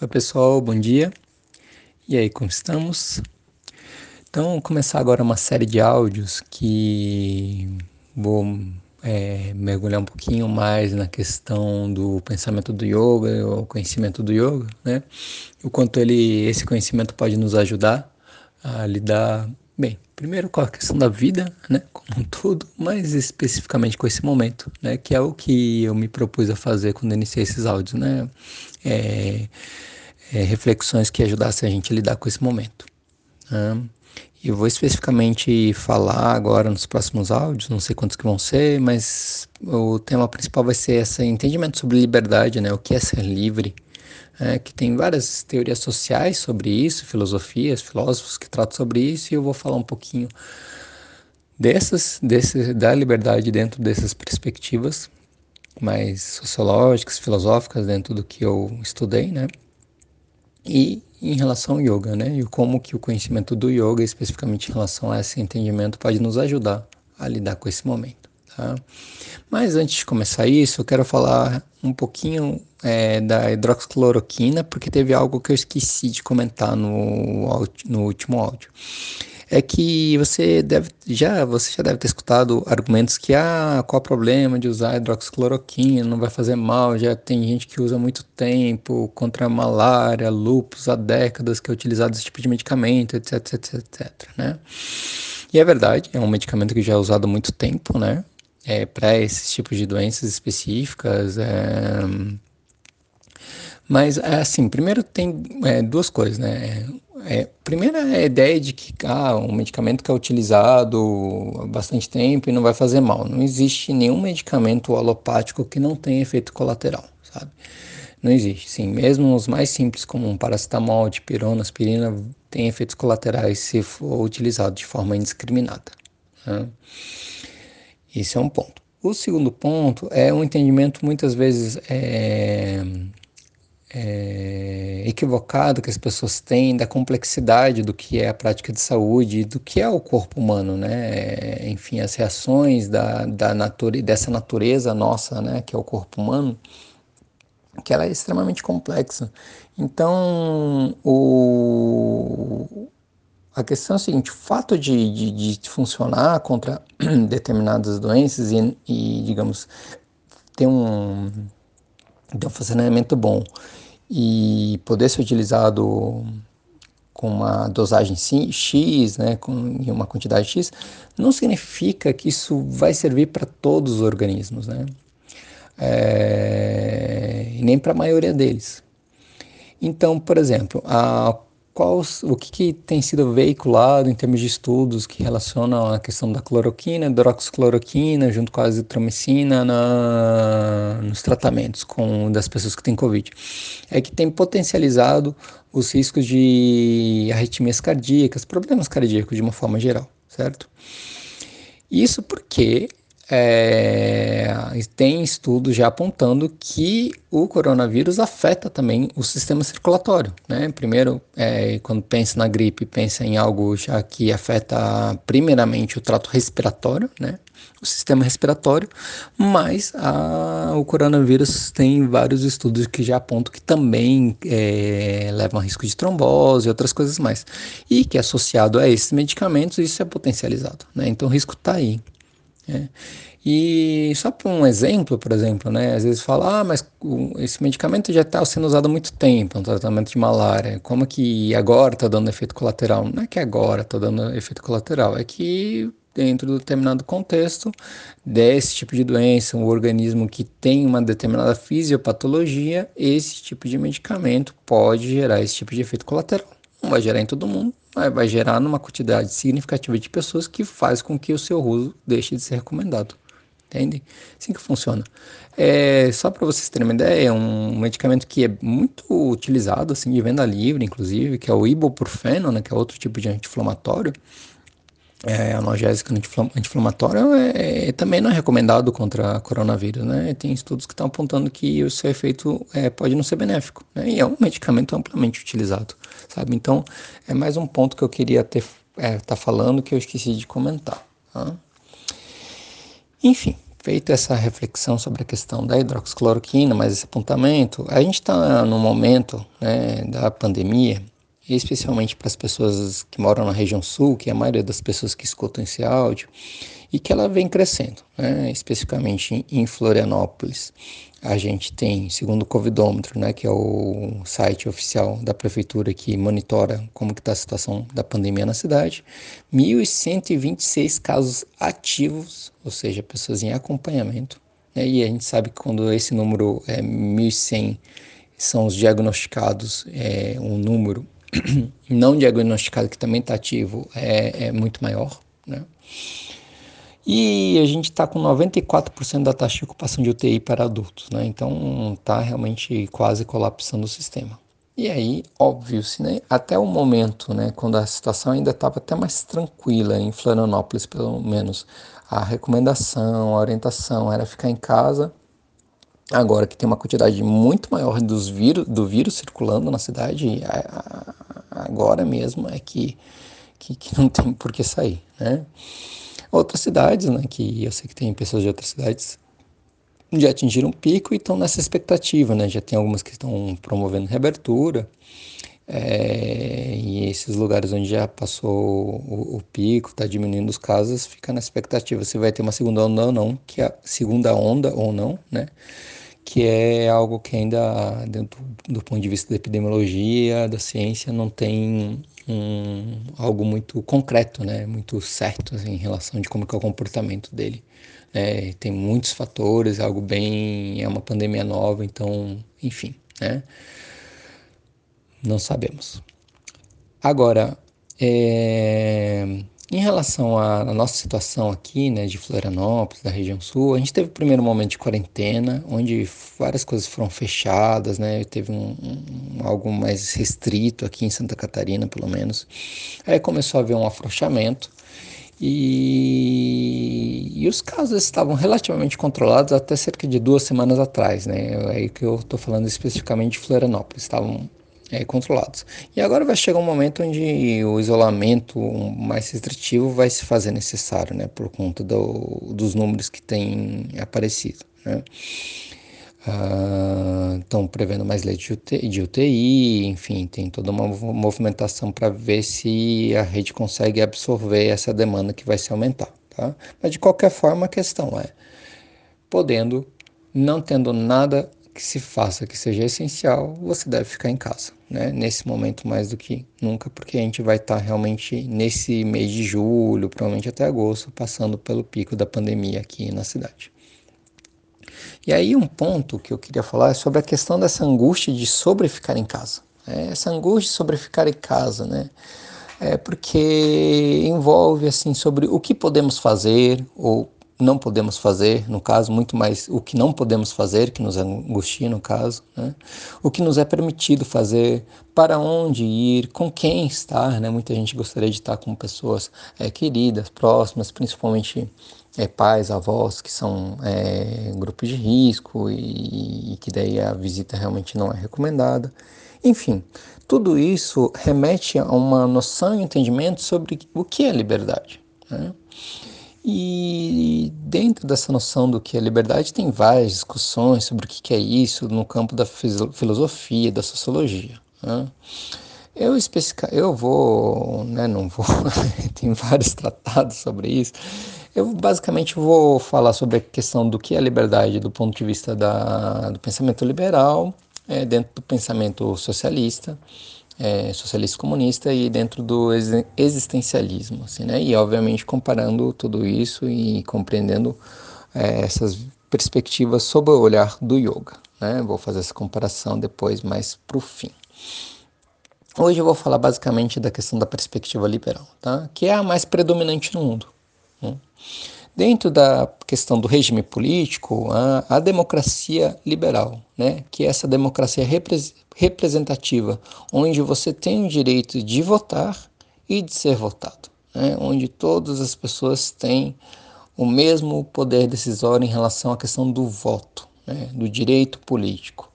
Oi pessoal, bom dia. E aí, como estamos? Então, vou começar agora uma série de áudios que vou é, mergulhar um pouquinho mais na questão do pensamento do yoga, o conhecimento do yoga, né? O quanto ele, esse conhecimento pode nos ajudar a lidar bem, primeiro com a questão da vida, né, como um todo, mas especificamente com esse momento, né, que é o que eu me propus a fazer quando iniciei esses áudios, né, é, é, reflexões que ajudassem a gente a lidar com esse momento. Né? Eu vou especificamente falar agora nos próximos áudios, não sei quantos que vão ser, mas o tema principal vai ser esse entendimento sobre liberdade, né? O que é ser livre, é, que tem várias teorias sociais sobre isso, filosofias, filósofos que tratam sobre isso, e eu vou falar um pouquinho dessas, desse, da liberdade dentro dessas perspectivas mais sociológicas, filosóficas, dentro do que eu estudei, né? E em relação ao yoga, né? E como que o conhecimento do yoga, especificamente em relação a esse entendimento, pode nos ajudar a lidar com esse momento, tá? Mas antes de começar isso, eu quero falar um pouquinho é, da hidroxicloroquina, porque teve algo que eu esqueci de comentar no, no último áudio. É que você deve já você já deve ter escutado argumentos que ah qual o problema de usar hidroxicloroquina? Não vai fazer mal. Já tem gente que usa muito tempo contra malária lúpus há décadas que é utilizado esse tipo de medicamento etc etc etc né? E é verdade é um medicamento que já é usado há muito tempo né? É, para esses tipos de doenças específicas é... mas assim primeiro tem é, duas coisas né é, é a ideia de que ah, um medicamento que é utilizado há bastante tempo e não vai fazer mal. Não existe nenhum medicamento alopático que não tenha efeito colateral, sabe? Não existe. Sim, mesmo os mais simples, como um paracetamol, dipirona, aspirina, têm efeitos colaterais se for utilizado de forma indiscriminada. Né? Esse é um ponto. O segundo ponto é um entendimento muitas vezes é, é, equivocado que as pessoas têm da complexidade do que é a prática de saúde do que é o corpo humano, né? Enfim, as reações da, da nature, dessa natureza nossa, né? Que é o corpo humano, que ela é extremamente complexa. Então, o, a questão é a seguinte: o fato de, de, de funcionar contra determinadas doenças e, e, digamos, ter um, ter um funcionamento bom e poder ser utilizado com uma dosagem X, né, com uma quantidade X, não significa que isso vai servir para todos os organismos, né? É, nem para a maioria deles. Então, por exemplo, a qual, o que, que, tem sido veiculado em termos de estudos que relacionam a questão da cloroquina, hidroxicloroquina, junto com a azitromicina na, nos tratamentos com, das pessoas que têm Covid, é que tem potencializado os riscos de arritmias cardíacas, problemas cardíacos de uma forma geral, certo? Isso porque é, tem estudos já apontando que o coronavírus afeta também o sistema circulatório. Né? Primeiro, é, quando pensa na gripe, pensa em algo já que afeta primeiramente o trato respiratório, né? o sistema respiratório, mas a, o coronavírus tem vários estudos que já apontam que também é, levam a risco de trombose e outras coisas mais. E que associado a esses medicamentos, isso é potencializado. Né? Então o risco está aí. É. E só para um exemplo, por exemplo, né? Às vezes fala, ah, mas esse medicamento já está sendo usado há muito tempo, no tratamento de malária. Como que agora está dando efeito colateral? Não é que agora está dando efeito colateral, é que dentro de determinado contexto desse tipo de doença, um organismo que tem uma determinada fisiopatologia, esse tipo de medicamento pode gerar esse tipo de efeito colateral. Não vai gerar em todo mundo, mas vai gerar numa quantidade significativa de pessoas que faz com que o seu uso deixe de ser recomendado. Entende? Assim que funciona. É, só para vocês terem uma ideia, é um medicamento que é muito utilizado, assim, de venda livre, inclusive, que é o ibuprofeno, né, que é outro tipo de anti-inflamatório é, analgésico anti-inflamatório é, é, também não é recomendado contra coronavírus, né? Tem estudos que estão apontando que o seu efeito é, pode não ser benéfico, né? E é um medicamento amplamente utilizado, sabe? Então, é mais um ponto que eu queria ter é, tá falando que eu esqueci de comentar. Tá? Enfim, feita essa reflexão sobre a questão da hidroxicloroquina, mais esse apontamento, a gente está no momento né, da pandemia, especialmente para as pessoas que moram na região sul, que é a maioria das pessoas que escutam esse áudio, e que ela vem crescendo, né, especificamente em Florianópolis. A gente tem, segundo o Covidômetro, né, que é o site oficial da prefeitura que monitora como está a situação da pandemia na cidade, 1.126 casos ativos, ou seja, pessoas em acompanhamento. Né, e a gente sabe que quando esse número é 1.100 são os diagnosticados, é um número não diagnosticado que também está ativo é, é muito maior, né? E a gente está com 94% da taxa de ocupação de UTI para adultos, né? Então está realmente quase colapsando o sistema. E aí, óbvio, né, até o momento, né, quando a situação ainda estava até mais tranquila em Florianópolis, pelo menos, a recomendação, a orientação era ficar em casa. Agora que tem uma quantidade muito maior dos vírus, do vírus circulando na cidade, agora mesmo é que, que, que não tem por que sair, né? Outras cidades, né, que eu sei que tem pessoas de outras cidades já atingiram um pico e estão nessa expectativa, né? Já tem algumas que estão promovendo reabertura. É, e esses lugares onde já passou o, o pico, está diminuindo os casos, fica na expectativa se vai ter uma segunda onda ou não, que a segunda onda ou não, né? Que é algo que ainda, dentro do ponto de vista da epidemiologia, da ciência, não tem um, algo muito concreto, né? Muito certo assim, em relação de como é o comportamento dele. É, tem muitos fatores, algo bem é uma pandemia nova, então, enfim, né? Não sabemos. Agora, é, em relação à, nossa situação aqui, né, de Florianópolis, da região sul, a gente teve o primeiro momento de quarentena, onde várias coisas foram fechadas, né, teve um, um, algo mais restrito aqui em Santa Catarina, pelo menos. Aí começou a haver um afrouxamento e, e os casos estavam relativamente controlados até cerca de duas semanas atrás, né, é aí que eu estou falando especificamente de Florianópolis, estavam é, controlados. E agora vai chegar um momento onde o isolamento mais restritivo vai se fazer necessário, né, por conta do, dos números que têm aparecido, né. Estão ah, prevendo mais leitos de UTI, de UTI, enfim, tem toda uma movimentação para ver se a rede consegue absorver essa demanda que vai se aumentar. Tá? Mas de qualquer forma, a questão é: podendo, não tendo nada que se faça que seja essencial, você deve ficar em casa, né? Nesse momento mais do que nunca, porque a gente vai estar tá realmente nesse mês de julho, provavelmente até agosto, passando pelo pico da pandemia aqui na cidade. E aí um ponto que eu queria falar é sobre a questão dessa angústia de sobre ficar em casa. É, essa angústia sobre ficar em casa, né? É porque envolve assim sobre o que podemos fazer ou não podemos fazer, no caso, muito mais o que não podemos fazer, que nos angustia, no caso, né? o que nos é permitido fazer, para onde ir, com quem estar. Né? Muita gente gostaria de estar com pessoas é, queridas, próximas, principalmente é, pais, avós, que são é, grupos de risco e, e que daí a visita realmente não é recomendada. Enfim, tudo isso remete a uma noção e entendimento sobre o que é liberdade. Né? E dentro dessa noção do que é liberdade, tem várias discussões sobre o que é isso no campo da filosofia, da sociologia. Né? Eu, especificar, eu vou, né, não vou, tem vários tratados sobre isso. Eu basicamente vou falar sobre a questão do que é liberdade do ponto de vista da, do pensamento liberal, é, dentro do pensamento socialista, é, socialista comunista e dentro do existencialismo, assim, né? E obviamente comparando tudo isso e compreendendo é, essas perspectivas sob o olhar do yoga, né? Vou fazer essa comparação depois mais para o fim. Hoje eu vou falar basicamente da questão da perspectiva liberal, tá? Que é a mais predominante no mundo. Né? Dentro da questão do regime político, a, a democracia liberal, né, que é essa democracia repre representativa, onde você tem o direito de votar e de ser votado, né, onde todas as pessoas têm o mesmo poder decisório em relação à questão do voto, né, do direito político.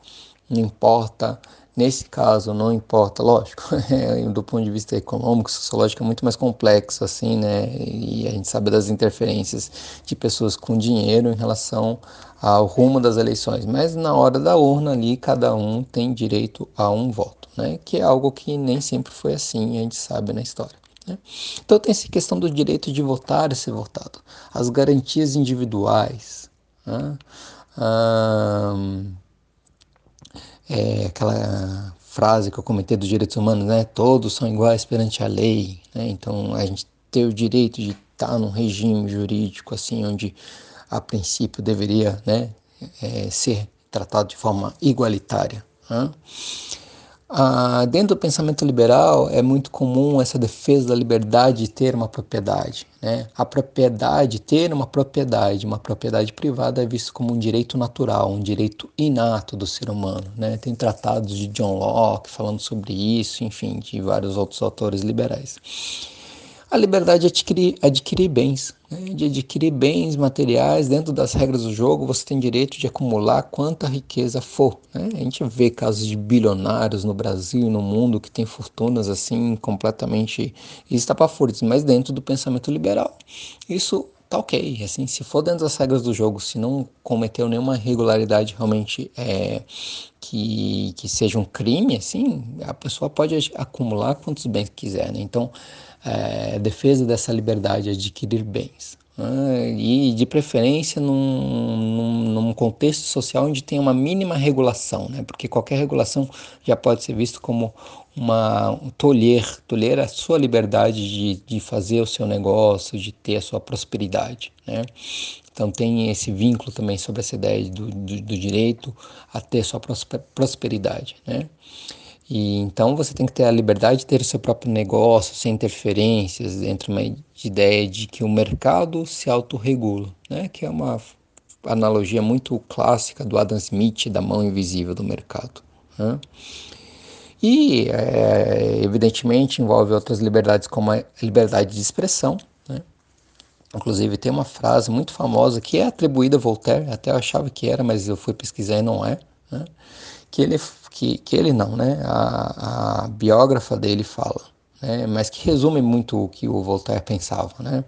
Não importa Nesse caso, não importa, lógico, do ponto de vista econômico, sociológico, é muito mais complexo, assim, né? E a gente sabe das interferências de pessoas com dinheiro em relação ao rumo das eleições. Mas na hora da urna ali, cada um tem direito a um voto, né? Que é algo que nem sempre foi assim, a gente sabe na história. Né? Então tem essa questão do direito de votar e ser votado, as garantias individuais. Né? Ah, é, aquela frase que eu comentei dos direitos humanos, né? Todos são iguais perante a lei, né? Então a gente ter o direito de estar num regime jurídico assim, onde a princípio deveria, né, é, ser tratado de forma igualitária. Né? Ah, dentro do pensamento liberal é muito comum essa defesa da liberdade de ter uma propriedade. Né? A propriedade, ter uma propriedade, uma propriedade privada é visto como um direito natural, um direito inato do ser humano. Né? Tem tratados de John Locke falando sobre isso, enfim, de vários outros autores liberais a liberdade de adquirir, adquirir bens, né? de adquirir bens materiais dentro das regras do jogo. Você tem direito de acumular quanta riqueza for. Né? A gente vê casos de bilionários no Brasil e no mundo que têm fortunas assim completamente estapafúrdias, mas dentro do pensamento liberal. Isso tá ok, assim, se for dentro das regras do jogo, se não cometeu nenhuma irregularidade realmente é, que, que seja um crime, assim, a pessoa pode acumular quantos bens quiser, né? Então, é, defesa dessa liberdade de adquirir bens. Né? E de preferência num, num, contexto social onde tem uma mínima regulação, né? porque qualquer regulação já pode ser visto como uma um tolher, tolher a sua liberdade de, de fazer o seu negócio, de ter a sua prosperidade. Né? Então tem esse vínculo também sobre essa ideia do, do, do direito a ter sua prosperidade. Né? E então você tem que ter a liberdade de ter o seu próprio negócio, sem interferências, dentro de uma ideia de que o mercado se autorregula, né? que é uma analogia muito clássica do Adam Smith, da mão invisível do mercado. Né? E, é, evidentemente, envolve outras liberdades, como a liberdade de expressão. Né? Inclusive, tem uma frase muito famosa que é atribuída a Voltaire, até eu achava que era, mas eu fui pesquisar e não é. Né? Que ele que, que ele não, né? A, a biógrafa dele fala, né? Mas que resume muito o que o Voltaire pensava, né?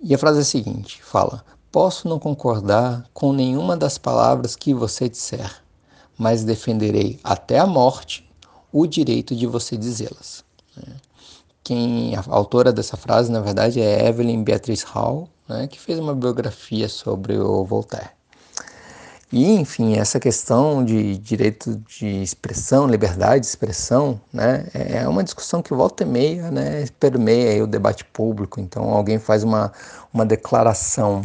E a frase é a seguinte: fala, posso não concordar com nenhuma das palavras que você disser, mas defenderei até a morte o direito de você dizê-las. Né? Quem a autora dessa frase, na verdade, é Evelyn Beatrice Hall, né, que fez uma biografia sobre o Voltaire. E, enfim, essa questão de direito de expressão, liberdade de expressão, né, é uma discussão que volta e meia né, permeia o debate público. Então, alguém faz uma, uma declaração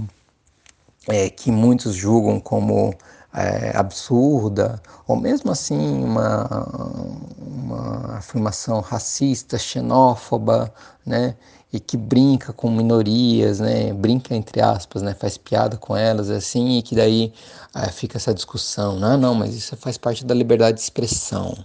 é, que muitos julgam como é, absurda, ou mesmo assim uma, uma afirmação racista, xenófoba, né? e que brinca com minorias, né, brinca entre aspas, né, faz piada com elas, assim, e que daí ah, fica essa discussão, não, não, mas isso faz parte da liberdade de expressão,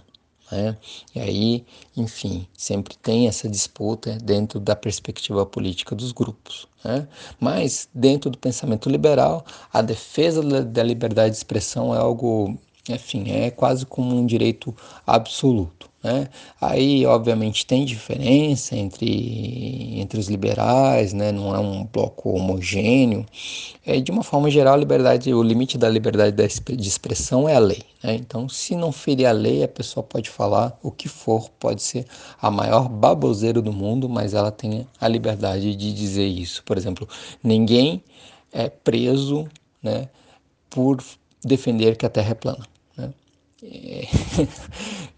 né? E aí, enfim, sempre tem essa disputa dentro da perspectiva política dos grupos. Né? Mas, dentro do pensamento liberal, a defesa da liberdade de expressão é algo, enfim, é quase como um direito absoluto. Né? Aí, obviamente, tem diferença entre, entre os liberais, né? não é um bloco homogêneo. É, de uma forma geral, liberdade, o limite da liberdade de expressão é a lei. Né? Então, se não ferir a lei, a pessoa pode falar o que for, pode ser a maior baboseira do mundo, mas ela tem a liberdade de dizer isso. Por exemplo, ninguém é preso né, por defender que a Terra é plana. Né?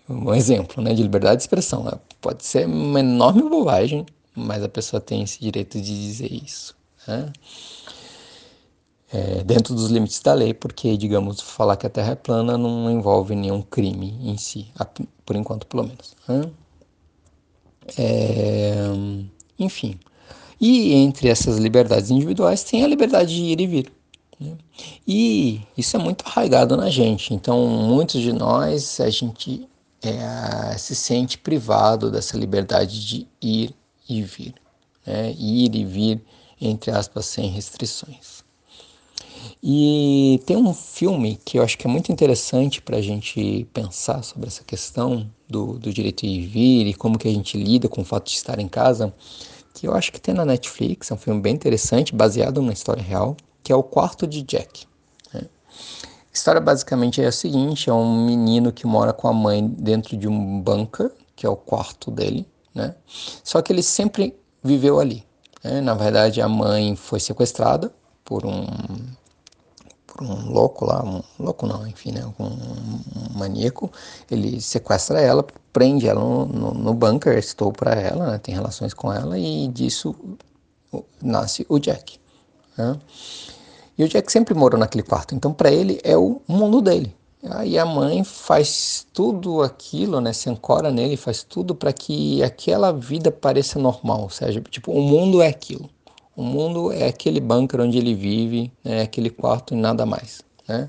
Um exemplo né, de liberdade de expressão. Né? Pode ser uma enorme bobagem, mas a pessoa tem esse direito de dizer isso. Né? É, dentro dos limites da lei, porque, digamos, falar que a Terra é plana não envolve nenhum crime em si, por enquanto, pelo menos. Né? É, enfim. E entre essas liberdades individuais tem a liberdade de ir e vir. Né? E isso é muito arraigado na gente. Então, muitos de nós, a gente é, se sente privado dessa liberdade de ir e vir, né? ir e vir, entre aspas, sem restrições. E tem um filme que eu acho que é muito interessante para a gente pensar sobre essa questão do, do direito de vir e como que a gente lida com o fato de estar em casa, que eu acho que tem na Netflix, é um filme bem interessante, baseado numa história real, que é O Quarto de Jack. Né? A história basicamente é a seguinte, é um menino que mora com a mãe dentro de um bunker, que é o quarto dele, né? Só que ele sempre viveu ali. Né? Na verdade, a mãe foi sequestrada por um por um louco lá, um louco não, enfim, né, um, um maníaco, ele sequestra ela, prende ela no, no, no bunker, estupra ela, né, tem relações com ela e disso nasce o Jack. Né? E o Jack sempre morou naquele quarto, então para ele é o mundo dele. Aí a mãe faz tudo aquilo, né, se ancora nele, faz tudo para que aquela vida pareça normal, ou seja, tipo, o mundo é aquilo. O mundo é aquele bunker onde ele vive, é aquele quarto e nada mais, né?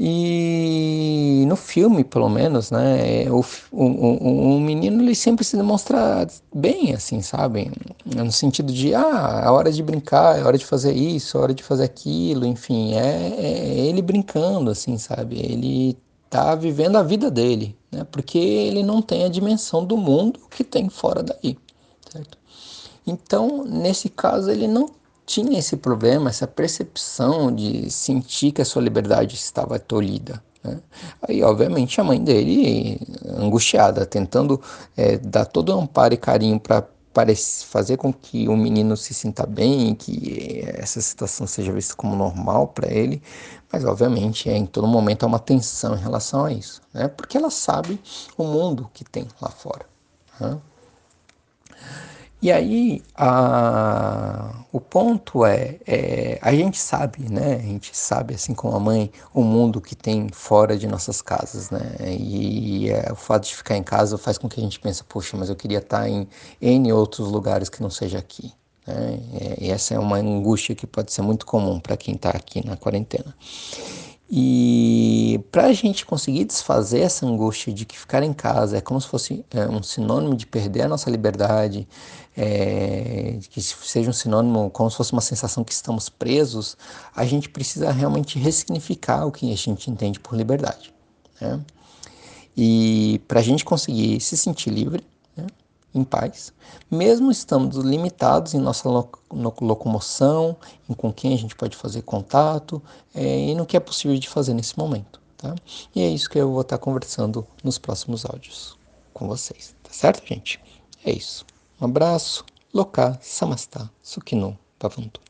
E no filme, pelo menos, né, o, o, o, menino ele sempre se demonstra bem, assim, sabe? No sentido de, ah, é hora de brincar, é hora de fazer isso, é hora de fazer aquilo, enfim, é, é ele brincando, assim, sabe? Ele tá vivendo a vida dele, né? Porque ele não tem a dimensão do mundo que tem fora daí, certo? Então, nesse caso, ele não tinha esse problema, essa percepção de sentir que a sua liberdade estava tolhida. Né? Aí, obviamente, a mãe dele, angustiada, tentando é, dar todo o amparo e carinho para fazer com que o menino se sinta bem, que essa situação seja vista como normal para ele, mas obviamente é, em todo momento há uma tensão em relação a isso, né? porque ela sabe o mundo que tem lá fora. Né? E aí, a, o ponto é, é, a gente sabe, né? A gente sabe, assim como a mãe, o mundo que tem fora de nossas casas, né? E é, o fato de ficar em casa faz com que a gente pense, poxa, mas eu queria estar em N outros lugares que não seja aqui. Né? E essa é uma angústia que pode ser muito comum para quem está aqui na quarentena. E para a gente conseguir desfazer essa angústia de que ficar em casa é como se fosse é, um sinônimo de perder a nossa liberdade, é, que seja um sinônimo, como se fosse uma sensação que estamos presos, a gente precisa realmente ressignificar o que a gente entende por liberdade. Né? E para a gente conseguir se sentir livre, em paz, mesmo estando limitados em nossa locomoção, em com quem a gente pode fazer contato é, e no que é possível de fazer nesse momento. Tá? E é isso que eu vou estar conversando nos próximos áudios com vocês. Tá certo, gente? É isso. Um abraço. Loka Samastha Sukhino Bhavantu.